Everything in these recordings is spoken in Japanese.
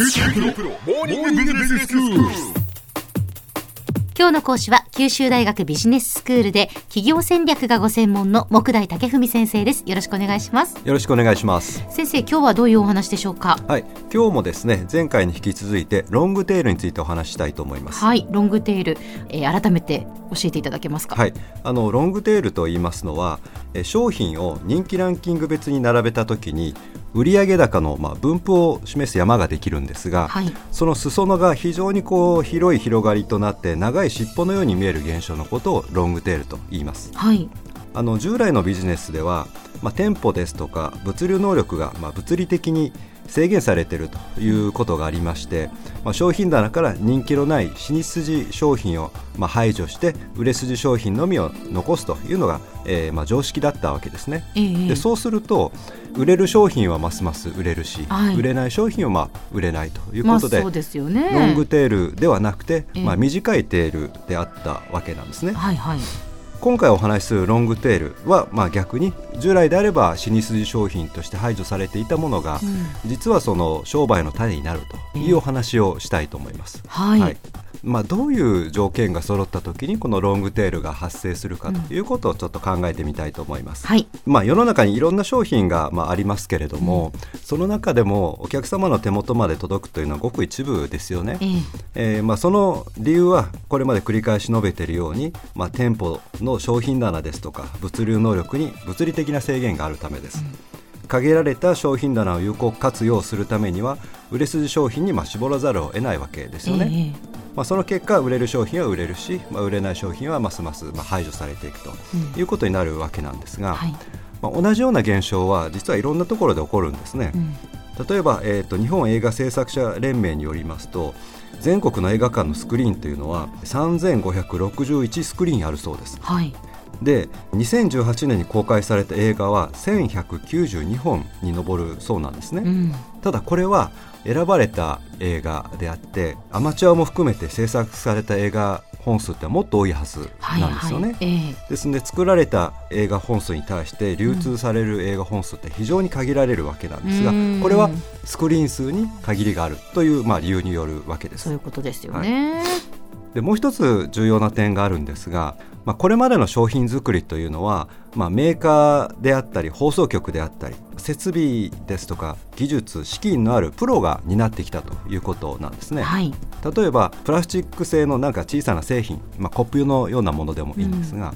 今日の講師は九州大学ビジネススクールで企業戦略がご専門の木大武文先生です。よろしくお願いします。よろしくお願いします。先生今日はどういうお話でしょうか？はい。今日もですね前回に引き続いてロングテールについてお話したいと思います。はいロングテール、えー、改めて教えていただけますか？はい。あのロングテールと言いますのはえ商品を人気ランキング別に並べたときに売上高のまあ分布を示す山ができるんですが、はい、その裾野が非常にこう広い広がりとなって長い尻尾のように見える現象のことをロングテールと言います。はい、あの従来のビジネスでは、まあ、店舗ですとか物流能力がまあ物理的に制限されているということがありまして、まあ、商品棚から人気のない死筋商品をまあ排除して売れ筋商品のみを残すというのが、えー、まあ常識だったわけですね、えー、でそうすると売れる商品はますます売れるし、はい、売れない商品はまあ売れないということで,、そうですよね、ロングテールではなくて、まあ、短いテールであったわけなんですね。はいはい今回お話しするロングテールは、まあ、逆に従来であれば死に筋商品として排除されていたものが、うん、実はその商売の種になるというお話をしたいと思います。はい、はいまあ、どういう条件が揃った時にこのロングテールが発生するかということをちょっと考えてみたいと思います。はい、まあ、世の中にいろんな商品がまあありますけれども、うん、その中でもお客様の手元まで届くというのはごく一部ですよね。えー、えー、まあ、その理由はこれまで繰り返し述べているように、まあ、店舗の商品棚ですとか物流能力に物理的な制限があるためです。うん限られた商品棚を有効活用するためには売れ筋商品にまあ絞らざるを得ないわけですよね。えーまあ、その結果売れる商品は売れるし、まあ、売れない商品はますますまあ排除されていくということになるわけなんですが、うんはい、まあ、同じような現象は実はいろんなところで起こるんですね。うん、例えば、えーと、日本映画制作者連盟によりますと全国の映画館のスクリーンというのは3561スクリーンあるそうです。はい。で2018年に公開された映画は1192本に上るそうなんですね、うん、ただこれは選ばれた映画であってアマチュアも含めて制作された映画本数ってもっと多いはずなんですよね、はいはい。えー、ですので作られた映画本数に対して流通される映画本数って非常に限られるわけなんですが、うん、これはスクリーン数に限りがあるというまあ理由によるわけです。そういうことですよね、はい。でもう一つ重要な点があるんですが、まあ、これまでの商品作りというのは、まあ、メーカーであったり放送局であったり設備ですとか技術資金のあるプロが担ってきたということなんですね、はい、例えばプラスチック製のなんか小さな製品、まあ、コップのようなものでもいいんですが、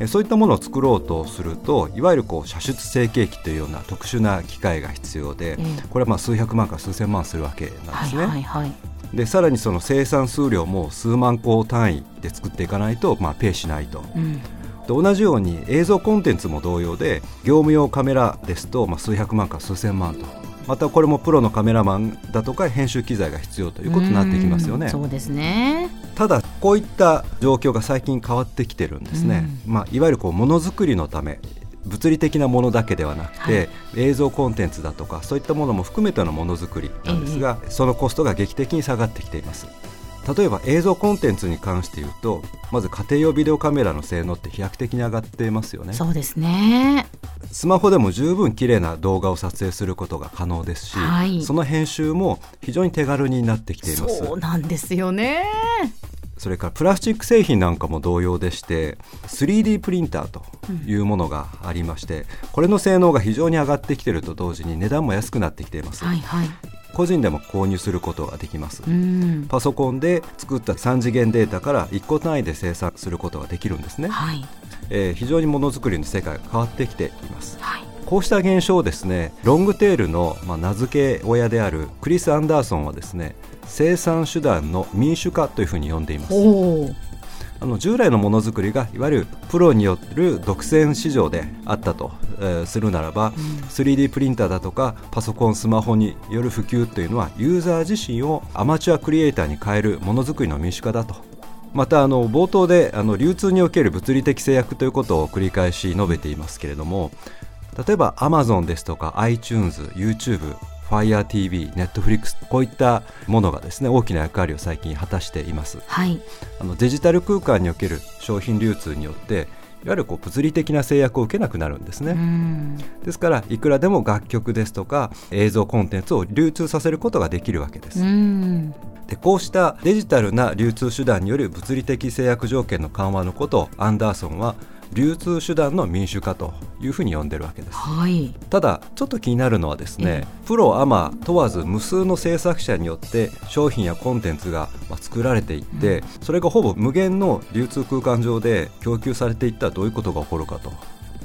うん、そういったものを作ろうとするといわゆるこう射出成形機というような特殊な機械が必要で、これはまあ数百万から数千万するわけなんですね。はいはいはいでさらにその生産数量も数万個単位で作っていかないと、まあ、ペイしないと。うんと同じように映像コンテンツも同様で業務用カメラですと、まあ、数百万から数千万とまたこれもプロのカメラマンだとか編集機材が必要ということになってきますよね。そうですねただこういった状況が最近変わってきてるんですね。まあ、いわゆるこうものづくりのため物理的なものだけではなくて、はい、映像コンテンツだとかそういったものも含めてのものづくりなんですが、えー、そのコストが劇的に下がってきています。例えば映像コンテンツに関して言うとまず家庭用ビデオカメラの性能って飛躍的に上がっていますよね。そうですね。スマホでも十分綺麗な動画を撮影することが可能ですし、はい、その編集も非常に手軽になってきています。そうなんですよねそれからプラスチック製品なんかも同様でして 3D プリンターというものがありまして、これの性能が非常に上がってきていると同時に値段も安くなってきています。はいはい。個人でも購入することができます。パソコンで作った3次元データから1個単位で生産することができるんですね、はい、えー、非常にものづくりの世界が変わってきています、はい、こうした現象をですねロングテールの、まあ、名付け親であるクリス・アンダーソンはですね生産手段の民主化というふうに呼んでいます。あの従来のものづくりがいわゆるプロによる独占市場であったと、えー、するならば、うん、3D プリンターだとかパソコンスマホによる普及というのはユーザー自身をアマチュアクリエイターに変えるものづくりの民主化だと。またあの冒頭であの流通における物理的制約ということを繰り返し述べていますけれども例えば Amazon ですとか iTunes、YouTube、Fire TV、Netflix こういったものがですね大きな役割を最近果たしています、はい、あのデジタル空間における商品流通によってわゆるこう物理的な制約を受けなくなるんですね。ですからいくらでも楽曲ですとか映像コンテンツを流通させることができるわけです。でこうしたデジタルな流通手段による物理的制約条件の緩和のことをアンダーソンは流通手段の民主化というふうに呼んでるわけです、はい、ただちょっと気になるのはですねプロアマ問わず無数の制作者によって商品やコンテンツが作られていって、うん、それがほぼ無限の流通空間上で供給されていったらどういうことが起こるかと。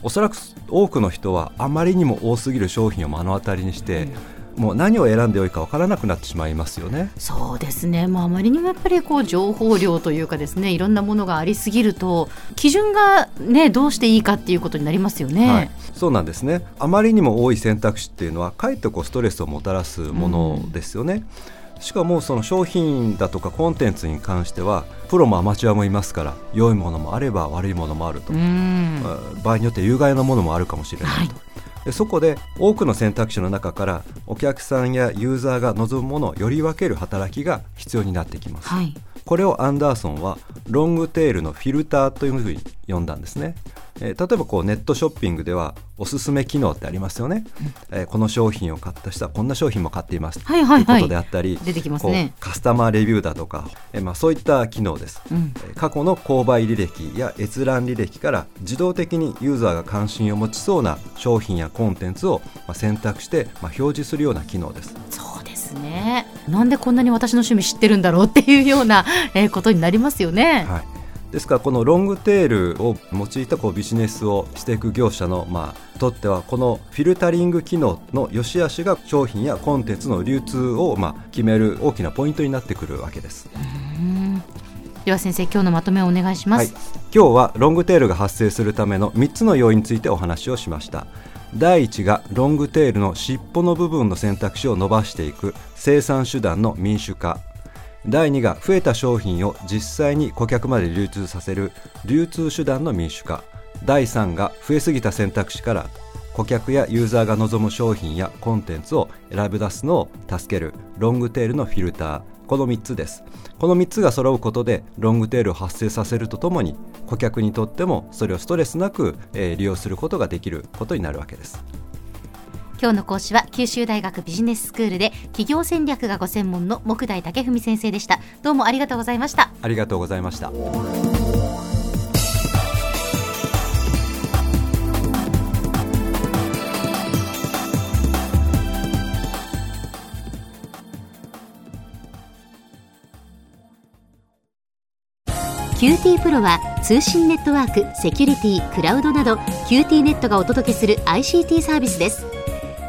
おそらく多くの人はあまりにも多すぎる商品を目の当たりにして、うんもう何を選んでよいか分からなくなってしまいますよね。そうですね、まあ、あまりにもやっぱりこう情報量というかですねいろんなものがありすぎると基準が、ね、どうしていいかっていうことになりますよね。はい、そうなんですねあまりにも多い選択肢っていうのはかえってこうストレスをもたらすものですよね。うん、しかもその商品だとかコンテンツに関してはプロもアマチュアもいますから良いものもあれば悪いものもあると、場合によって有害なものもあるかもしれないと。はいでそこで多くの選択肢の中からお客さんやユーザーが望むものをより分ける働きが必要になってきます、はい、これをアンダーソンはロングテールのフィルターというふうに呼んだんですねえー、例えばこうネットショッピングではおすすめ機能ってありますよね、うん、えー、この商品を買った人はこんな商品も買っています、はいはい、とい。うことであったり出てきますね。カスタマーレビューだとか、えー、まあ、そういった機能です、うん、過去の購買履歴や閲覧履歴から自動的にユーザーが関心を持ちそうな商品やコンテンツを選択して、まあ、表示するような機能です。そうですね。なんでこんなに私の趣味知ってるんだろうっていうような、えー、ことになりますよね。はいですからこのロングテールを用いたこうビジネスをしていく業者のまあとってはこのフィルタリング機能の良し悪しが商品やコンテンツの流通をまあ決める大きなポイントになってくるわけです。では先生今日のまとめをお願いします、はい、今日はロングテールが発生するための3つの要因についてお話をしました。第1がロングテールの尻尾の部分の選択肢を伸ばしていく生産手段の民主化第2が増えた商品を実際に顧客まで流通させる流通手段の民主化。第3が増えすぎた選択肢から顧客やユーザーが望む商品やコンテンツを選び出すのを助けるロングテールのフィルター。この3つです。この3つが揃うことでロングテールを発生させるとともに顧客にとってもそれをストレスなく、え利用することができることになるわけです。今日の講師は九州大学ビジネススクールで企業戦略がご専門の木大武文先生でした。どうもありがとうございました。ありがとうございました。QT PRO は通信ネットワーク、セキュリティ、クラウドなど QT ネットがお届けする ICT サービスです